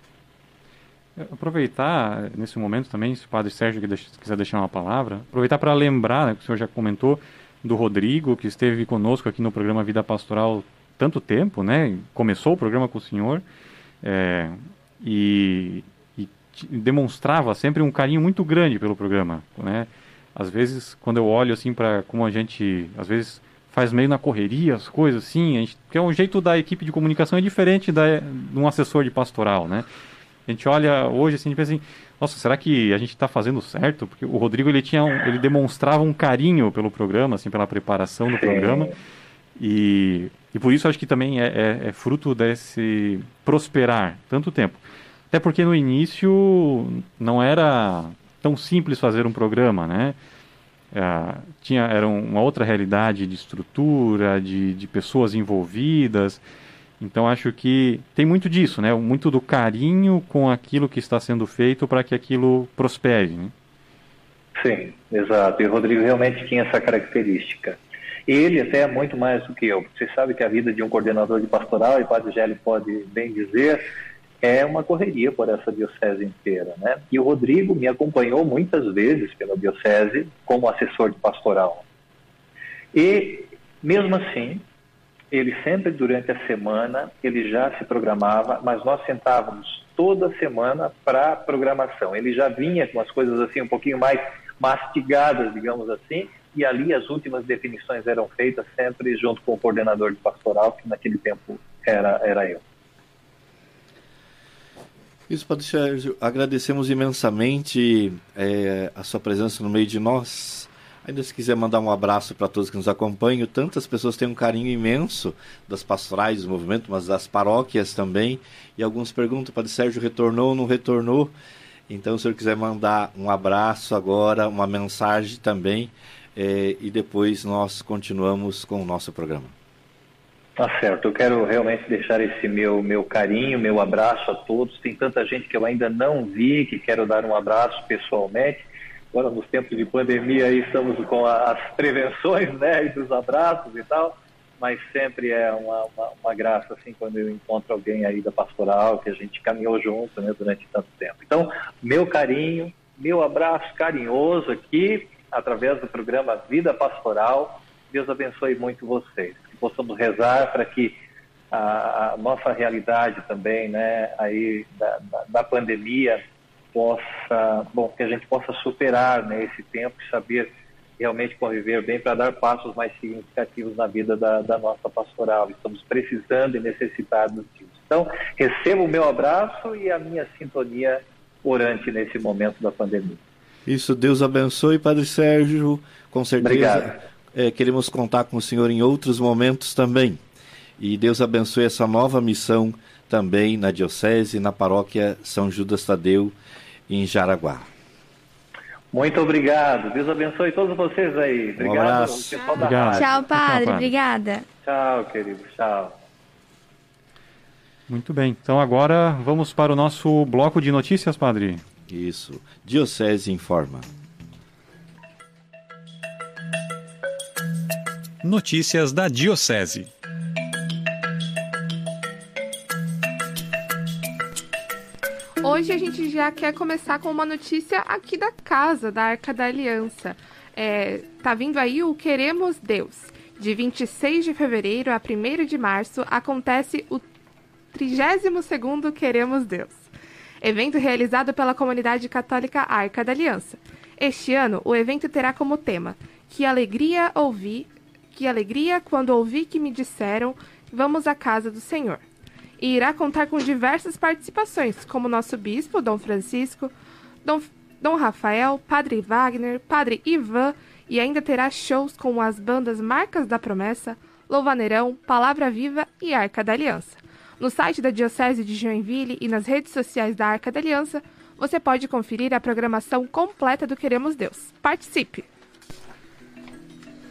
Aproveitar nesse momento também, se o Padre Sérgio quiser deixar uma palavra, aproveitar para lembrar, né, que o senhor já comentou, do Rodrigo, que esteve conosco aqui no programa Vida Pastoral tanto tempo, né? Começou o programa com o senhor é, e, e, demonstrava sempre um carinho muito grande pelo programa, né? Às vezes, quando eu olho assim para como a gente, às vezes faz meio na correria as coisas assim, a gente, porque é um jeito da equipe de comunicação é diferente da, de um assessor de pastoral, né? A gente olha hoje assim, e pensa assim, nossa, será que a gente está fazendo certo? Porque o Rodrigo ele tinha, um, ele demonstrava um carinho pelo programa, assim, pela preparação do programa e, e por isso acho que também é, é, é fruto desse prosperar tanto tempo. Até porque no início não era tão simples fazer um programa, né? É, tinha, era uma outra realidade de estrutura, de, de pessoas envolvidas. Então acho que tem muito disso, né? Muito do carinho com aquilo que está sendo feito para que aquilo prospere. Né? Sim, exato. E o Rodrigo realmente tinha essa característica. Ele até é muito mais do que eu. Você sabe que a vida de um coordenador de pastoral, e o Padre Gélio pode bem dizer, é uma correria por essa diocese inteira, né? E o Rodrigo me acompanhou muitas vezes pela diocese como assessor de pastoral. E mesmo assim, ele sempre durante a semana, ele já se programava, mas nós sentávamos toda semana para programação. Ele já vinha com as coisas assim um pouquinho mais mastigadas, digamos assim, e ali as últimas definições eram feitas sempre junto com o coordenador de pastoral, que naquele tempo era, era eu. Isso, Padre Sérgio, agradecemos imensamente é, a sua presença no meio de nós. Ainda se quiser mandar um abraço para todos que nos acompanham, tantas pessoas têm um carinho imenso das pastorais do movimento, mas das paróquias também. E alguns perguntam, Padre Sérgio retornou ou não retornou? Então, se o senhor quiser mandar um abraço agora, uma mensagem também, é, e depois nós continuamos com o nosso programa. Tá certo, eu quero realmente deixar esse meu, meu carinho, meu abraço a todos. Tem tanta gente que eu ainda não vi, que quero dar um abraço pessoalmente agora nos tempos de pandemia aí estamos com as prevenções, né, e dos abraços e tal, mas sempre é uma, uma, uma, graça, assim, quando eu encontro alguém aí da pastoral, que a gente caminhou junto, né, durante tanto tempo. Então, meu carinho, meu abraço carinhoso aqui, através do programa Vida Pastoral, Deus abençoe muito vocês, que possamos rezar para que a, a nossa realidade também, né, aí da, da, da pandemia, possa, bom, que a gente possa superar né, esse tempo e saber realmente conviver bem para dar passos mais significativos na vida da, da, nossa pastoral. Estamos precisando e necessitados disso. Então, recebo o meu abraço e a minha sintonia orante nesse momento da pandemia. Isso, Deus abençoe, Padre Sérgio. Com certeza é, queremos contar com o Senhor em outros momentos também. E Deus abençoe essa nova missão também na Diocese, na paróquia São Judas Tadeu em Jaraguá. Muito obrigado. Deus abençoe todos vocês aí. Obrigado, um abraço. Obrigado. Tchau, padre. Tchau, Obrigada. Tchau, querido. Tchau. Muito bem. Então agora vamos para o nosso bloco de notícias, padre. Isso. Diocese informa. Notícias da Diocese. Hoje a gente já quer começar com uma notícia aqui da casa, da Arca da Aliança. É, tá vindo aí o Queremos Deus. De 26 de fevereiro a 1 de março acontece o 32º Queremos Deus. Evento realizado pela comunidade católica Arca da Aliança. Este ano, o evento terá como tema Que alegria ouvir Que alegria quando ouvi que me disseram: Vamos à casa do Senhor. E irá contar com diversas participações, como nosso bispo, Dom Francisco, Dom, Dom Rafael, Padre Wagner, Padre Ivan, e ainda terá shows com as bandas Marcas da Promessa, Louvaneirão, Palavra Viva e Arca da Aliança. No site da Diocese de Joinville e nas redes sociais da Arca da Aliança, você pode conferir a programação completa do Queremos Deus. Participe!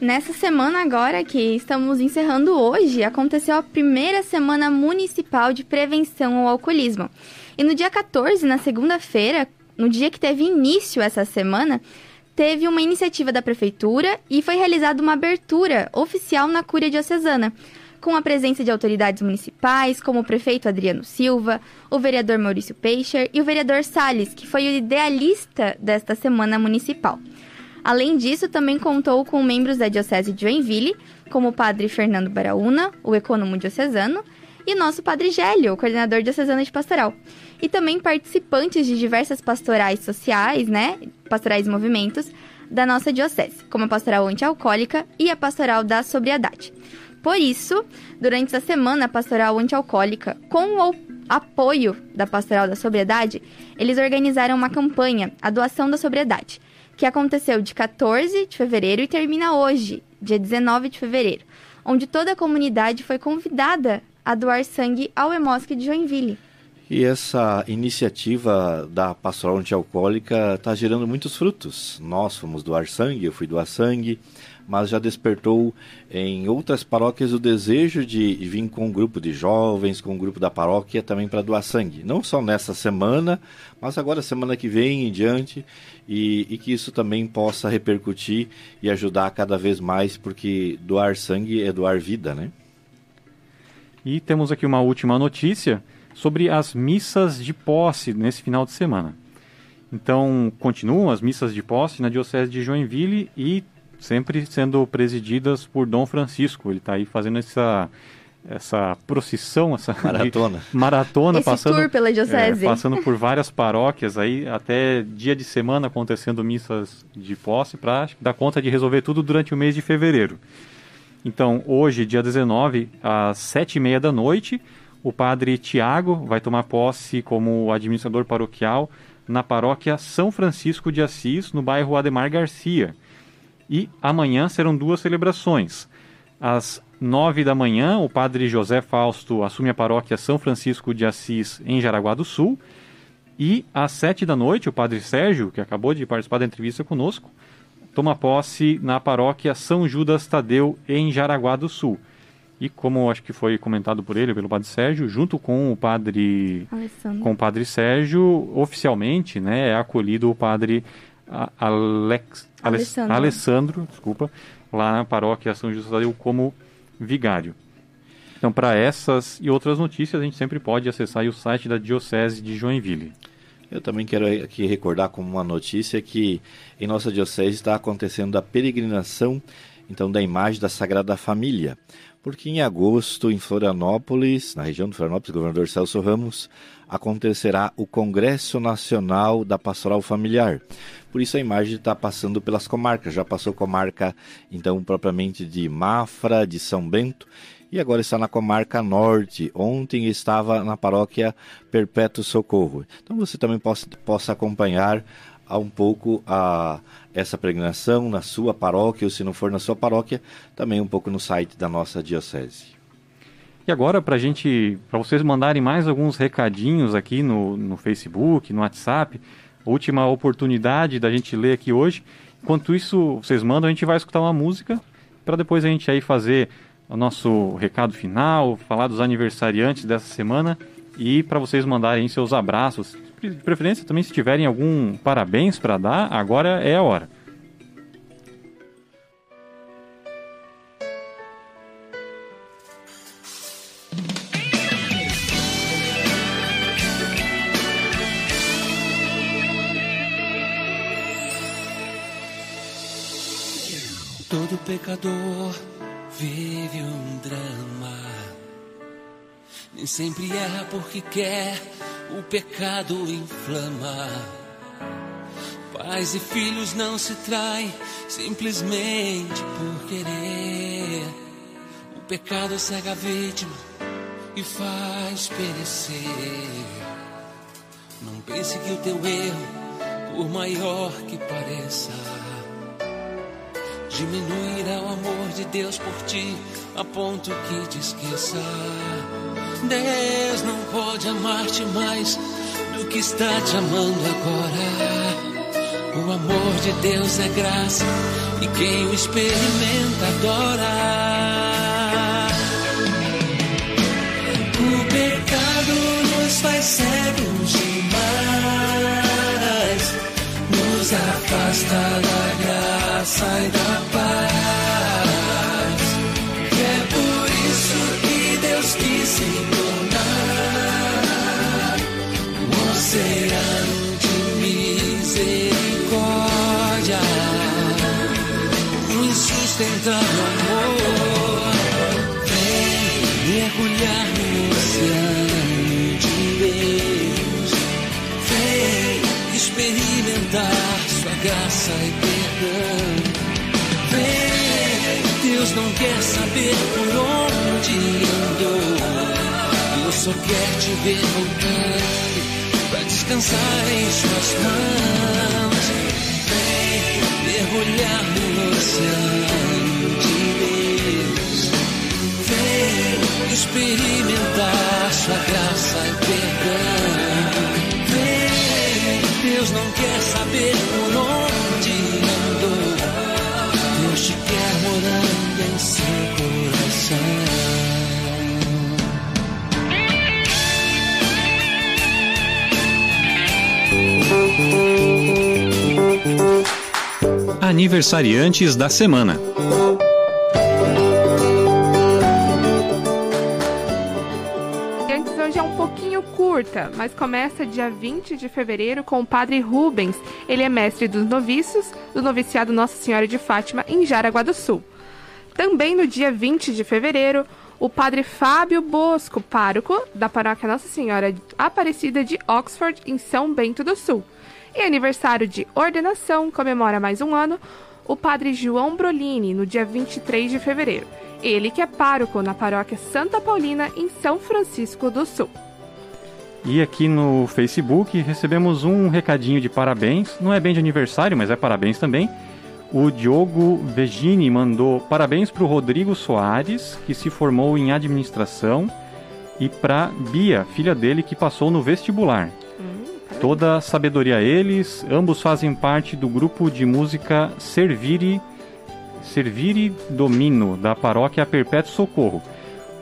Nessa semana agora que estamos encerrando hoje, aconteceu a primeira semana municipal de prevenção ao alcoolismo. E no dia 14, na segunda-feira, no dia que teve início essa semana, teve uma iniciativa da prefeitura e foi realizada uma abertura oficial na Cúria Diocesana, com a presença de autoridades municipais, como o prefeito Adriano Silva, o vereador Maurício Peixer e o vereador Salles, que foi o idealista desta semana municipal. Além disso, também contou com membros da Diocese de Joinville, como o padre Fernando Baraúna, o econômico diocesano, e nosso padre Gélio, o coordenador diocesano de pastoral. E também participantes de diversas pastorais sociais, né, pastorais e movimentos, da nossa diocese, como a pastoral antialcoólica e a pastoral da sobriedade. Por isso, durante essa semana pastoral antialcoólica, com o apoio da pastoral da sobriedade, eles organizaram uma campanha, a doação da sobriedade, que aconteceu de 14 de fevereiro e termina hoje, dia 19 de fevereiro, onde toda a comunidade foi convidada a doar sangue ao Hemosc de Joinville. E essa iniciativa da pastoral antialcoólica está gerando muitos frutos. Nós fomos doar sangue, eu fui doar sangue, mas já despertou em outras paróquias o desejo de vir com um grupo de jovens, com um grupo da paróquia também para doar sangue. Não só nessa semana, mas agora semana que vem em diante, e, e que isso também possa repercutir e ajudar cada vez mais, porque doar sangue é doar vida, né? E temos aqui uma última notícia sobre as missas de posse nesse final de semana. Então, continuam as missas de posse na Diocese de Joinville e sempre sendo presididas por Dom Francisco. Ele está aí fazendo essa essa procissão, essa *laughs* maratona, maratona Esse passando tour pela diocese. É, passando por várias paróquias aí até dia de semana acontecendo missas de posse para dar conta de resolver tudo durante o mês de fevereiro. Então hoje, dia 19, às sete e meia da noite, o padre Tiago vai tomar posse como administrador paroquial na paróquia São Francisco de Assis, no bairro Ademar Garcia. E amanhã serão duas celebrações. Às nove da manhã, o padre José Fausto assume a paróquia São Francisco de Assis, em Jaraguá do Sul. E às sete da noite, o padre Sérgio, que acabou de participar da entrevista conosco, toma posse na paróquia São Judas Tadeu, em Jaraguá do Sul. E como acho que foi comentado por ele, pelo padre Sérgio, junto com o padre Alessandro. com o padre Sérgio, oficialmente, né, é acolhido o padre Alex- Alessandro. Alessandro, desculpa, lá na paróquia São Judas Tadeu como vigário. Então, para essas e outras notícias, a gente sempre pode acessar aí o site da Diocese de Joinville. Eu também quero aqui recordar como uma notícia que em nossa diocese está acontecendo a peregrinação então da imagem da Sagrada Família, porque em agosto em Florianópolis, na região de Florianópolis, governador Celso Ramos, acontecerá o Congresso Nacional da Pastoral Familiar. Por isso a imagem está passando pelas comarcas, já passou comarca então propriamente de Mafra, de São Bento e agora está na comarca norte. Ontem estava na paróquia Perpétuo Socorro. Então você também possa, possa acompanhar a um pouco a essa peregrinação na sua paróquia, ou se não for na sua paróquia, também um pouco no site da nossa diocese. E agora, para gente, para vocês mandarem mais alguns recadinhos aqui no, no Facebook, no WhatsApp, última oportunidade da gente ler aqui hoje. Enquanto isso, vocês mandam, a gente vai escutar uma música para depois a gente aí fazer o nosso recado final, falar dos aniversariantes dessa semana e para vocês mandarem seus abraços. De preferência também se tiverem algum parabéns para dar, agora é a hora. Todo pecador vive um drama. Nem sempre erra porque quer, o pecado inflama. Pais e filhos não se traem simplesmente por querer. pecado cega a vítima e faz perecer. Não pense que o teu erro, por maior que pareça, diminuirá o amor de Deus por ti a ponto que te esqueça. Deus não pode amar-te mais do que está te amando agora. O amor de Deus é graça e quem o experimenta adora. O pecado nos faz cegos demais, nos afasta da graça e da paz. Insustentável amor. Vem mergulhar no oceano de Deus. Vem experimentar sua graça e perdão. Vem, Deus não quer saber por onde andou. Deus só quer te ver voltando para descansar em suas mãos. Mergulhar no oceano de Deus. Vem experimentar sua graça e perdão. Vem, Deus não quer saber por onde andou. Deus te quer morando em seu coração. Aniversariantes da semana. Antes hoje é um pouquinho curta, mas começa dia 20 de fevereiro com o Padre Rubens. Ele é mestre dos noviços do noviciado Nossa Senhora de Fátima em Jaraguá do Sul. Também no dia 20 de fevereiro, o Padre Fábio Bosco, pároco da paróquia Nossa Senhora Aparecida de Oxford, em São Bento do Sul. E aniversário de ordenação, comemora mais um ano, o Padre João Brolini, no dia 23 de fevereiro. Ele que é pároco na paróquia Santa Paulina, em São Francisco do Sul. E aqui no Facebook recebemos um recadinho de parabéns. Não é bem de aniversário, mas é parabéns também. O Diogo Vegini mandou parabéns para o Rodrigo Soares, que se formou em administração, e para Bia, filha dele, que passou no vestibular. Toda a sabedoria a eles, ambos fazem parte do grupo de música Servire, Servire Domino, da paróquia Perpétuo Socorro.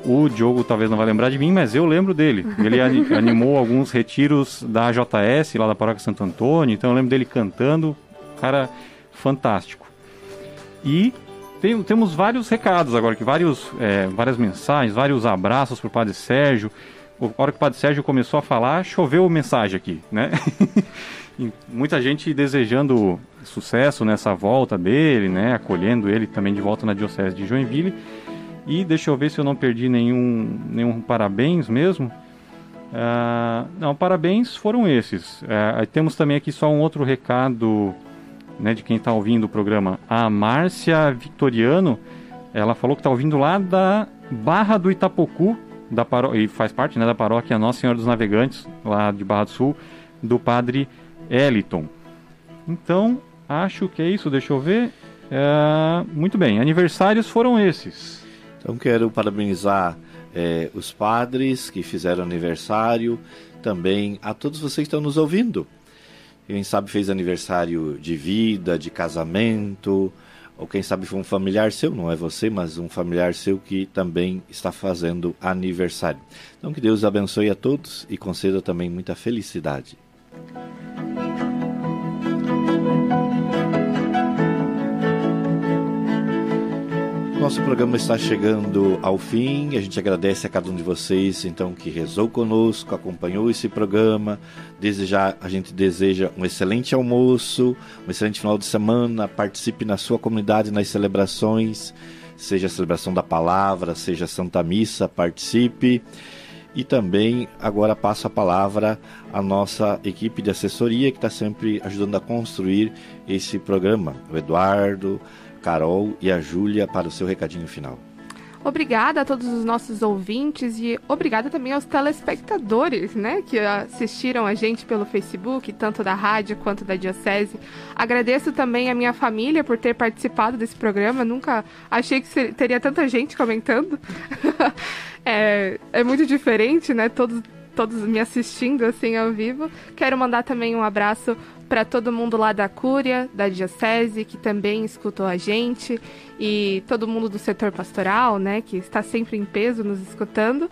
O Diogo talvez não vai lembrar de mim, mas eu lembro dele. Ele ani- *laughs* animou alguns retiros da AJS, lá da paróquia Santo Antônio, então eu lembro dele cantando. Cara fantástico. E tem- temos vários recados agora, que vários, é, várias mensagens, vários abraços para o Padre Sérgio. A hora que o Padre Sérgio começou a falar, choveu mensagem aqui, né? *laughs* Muita gente desejando sucesso nessa volta dele, né? Acolhendo ele também de volta na Diocese de Joinville. E deixa eu ver se eu não perdi nenhum, nenhum parabéns mesmo. Ah, não, parabéns foram esses. Ah, temos também aqui só um outro recado né, de quem está ouvindo o programa. A Márcia Vitoriano, ela falou que está ouvindo lá da Barra do Itapocu, da paró e faz parte né, da paróquia Nossa Senhora dos Navegantes, lá de Barra do Sul, do padre Eliton. Então, acho que é isso, deixa eu ver. É, muito bem, aniversários foram esses. Então quero parabenizar eh, os padres que fizeram aniversário, também a todos vocês que estão nos ouvindo. Quem sabe fez aniversário de vida, de casamento, ou quem sabe foi um familiar seu, não é você, mas um familiar seu que também está fazendo aniversário. Então que Deus abençoe a todos e conceda também muita felicidade. Nosso programa está chegando ao fim. A gente agradece a cada um de vocês, então, que rezou conosco, acompanhou esse programa. Desejar, a gente deseja um excelente almoço, um excelente final de semana. Participe na sua comunidade nas celebrações, seja a celebração da palavra, seja a Santa Missa, participe. E também agora passo a palavra à nossa equipe de assessoria que está sempre ajudando a construir esse programa. O Eduardo, Carol e a Júlia para o seu recadinho final. Obrigada a todos os nossos ouvintes e obrigada também aos telespectadores, né, que assistiram a gente pelo Facebook, tanto da rádio quanto da Diocese. Agradeço também a minha família por ter participado desse programa. Nunca achei que teria tanta gente comentando. *laughs* é, é muito diferente, né? Todos todos me assistindo assim ao vivo. Quero mandar também um abraço para todo mundo lá da Cúria, da Diocese, que também escutou a gente, e todo mundo do setor pastoral, né, que está sempre em peso nos escutando.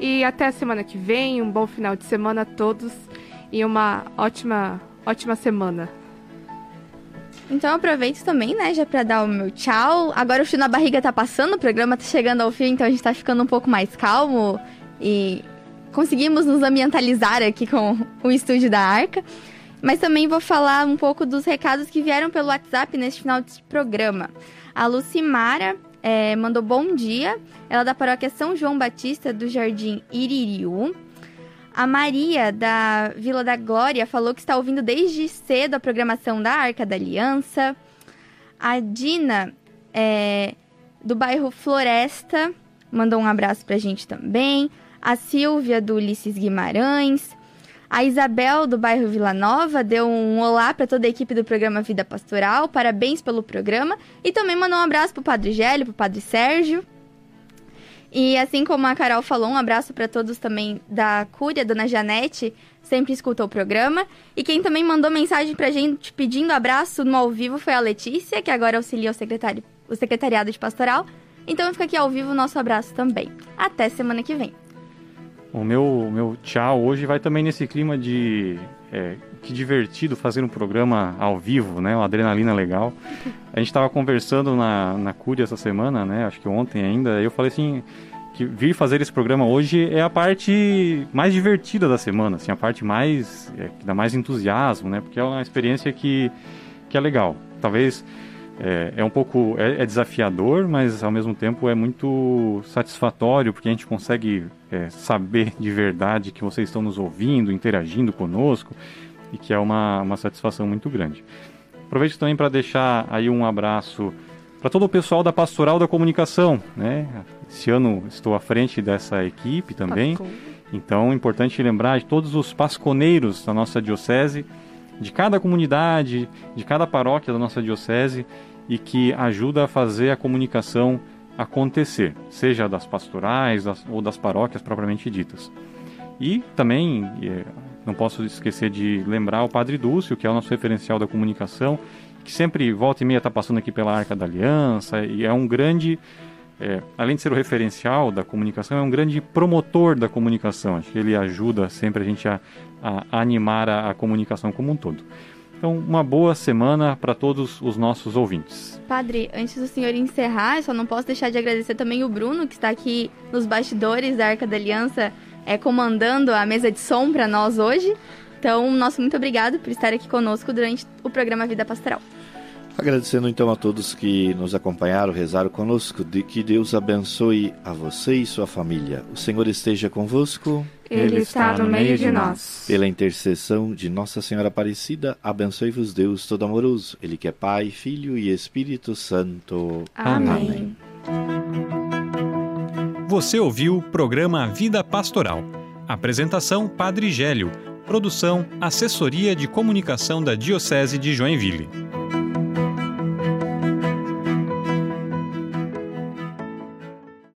E até a semana que vem, um bom final de semana a todos e uma ótima, ótima semana. Então aproveito também, né, já para dar o meu tchau. Agora o fio na barriga tá passando, o programa tá chegando ao fim, então a gente tá ficando um pouco mais calmo e conseguimos nos ambientalizar aqui com o estúdio da Arca. Mas também vou falar um pouco dos recados que vieram pelo WhatsApp neste final de programa. A Lucimara é, mandou bom dia. Ela é da paróquia São João Batista do Jardim Iririu. A Maria, da Vila da Glória, falou que está ouvindo desde cedo a programação da Arca da Aliança. A Dina, é, do bairro Floresta, mandou um abraço pra gente também. A Silvia, do Ulisses Guimarães. A Isabel, do bairro Vila Nova, deu um olá para toda a equipe do programa Vida Pastoral, parabéns pelo programa. E também mandou um abraço pro Padre Gélio, pro Padre Sérgio. E assim como a Carol falou, um abraço para todos também da Cúria, Dona Janete, sempre escuta o programa. E quem também mandou mensagem pra gente pedindo abraço no ao vivo foi a Letícia, que agora auxilia o, secretário, o secretariado de pastoral. Então fica aqui ao vivo o nosso abraço também. Até semana que vem. O meu, meu tchau hoje vai também nesse clima de. É, que divertido fazer um programa ao vivo, né? Uma adrenalina legal. A gente estava conversando na, na Cúria essa semana, né? Acho que ontem ainda. Eu falei assim. Que vir fazer esse programa hoje é a parte mais divertida da semana, assim, a parte mais. É, que dá mais entusiasmo, né? Porque é uma experiência que, que é legal. Talvez é, é um pouco é, é, desafiador, mas ao mesmo tempo é muito satisfatório porque a gente consegue é, saber *laughs* de verdade que vocês estão nos ouvindo, interagindo conosco e que é uma, uma satisfação muito grande. Aproveito também para deixar aí um abraço para todo o pessoal da Pastoral da Comunicação, né? Esse ano estou à frente dessa equipe também. Então, é importante lembrar de todos os pasconeiros da nossa diocese, de cada comunidade, de cada paróquia da nossa diocese, e que ajuda a fazer a comunicação acontecer, seja das pastorais das, ou das paróquias propriamente ditas. E também, é, não posso esquecer de lembrar o Padre Dúcio, que é o nosso referencial da comunicação, que sempre volta e meia está passando aqui pela Arca da Aliança e é um grande, é, além de ser o referencial da comunicação, é um grande promotor da comunicação. Acho que ele ajuda sempre a gente a, a animar a, a comunicação como um todo. Então, uma boa semana para todos os nossos ouvintes. Padre, antes do senhor encerrar, só não posso deixar de agradecer também o Bruno, que está aqui nos bastidores da Arca da Aliança, é, comandando a mesa de som para nós hoje. Então, nosso muito obrigado por estar aqui conosco durante o programa Vida Pastoral. Agradecendo então a todos que nos acompanharam, rezaram conosco, de que Deus abençoe a você e sua família. O Senhor esteja convosco. Ele está no meio de nós. Pela intercessão de Nossa Senhora Aparecida, abençoe-vos Deus Todo-Amoroso, Ele que é Pai, Filho e Espírito Santo. Amém. Você ouviu o programa Vida Pastoral. Apresentação Padre Gélio. Produção Assessoria de Comunicação da Diocese de Joinville.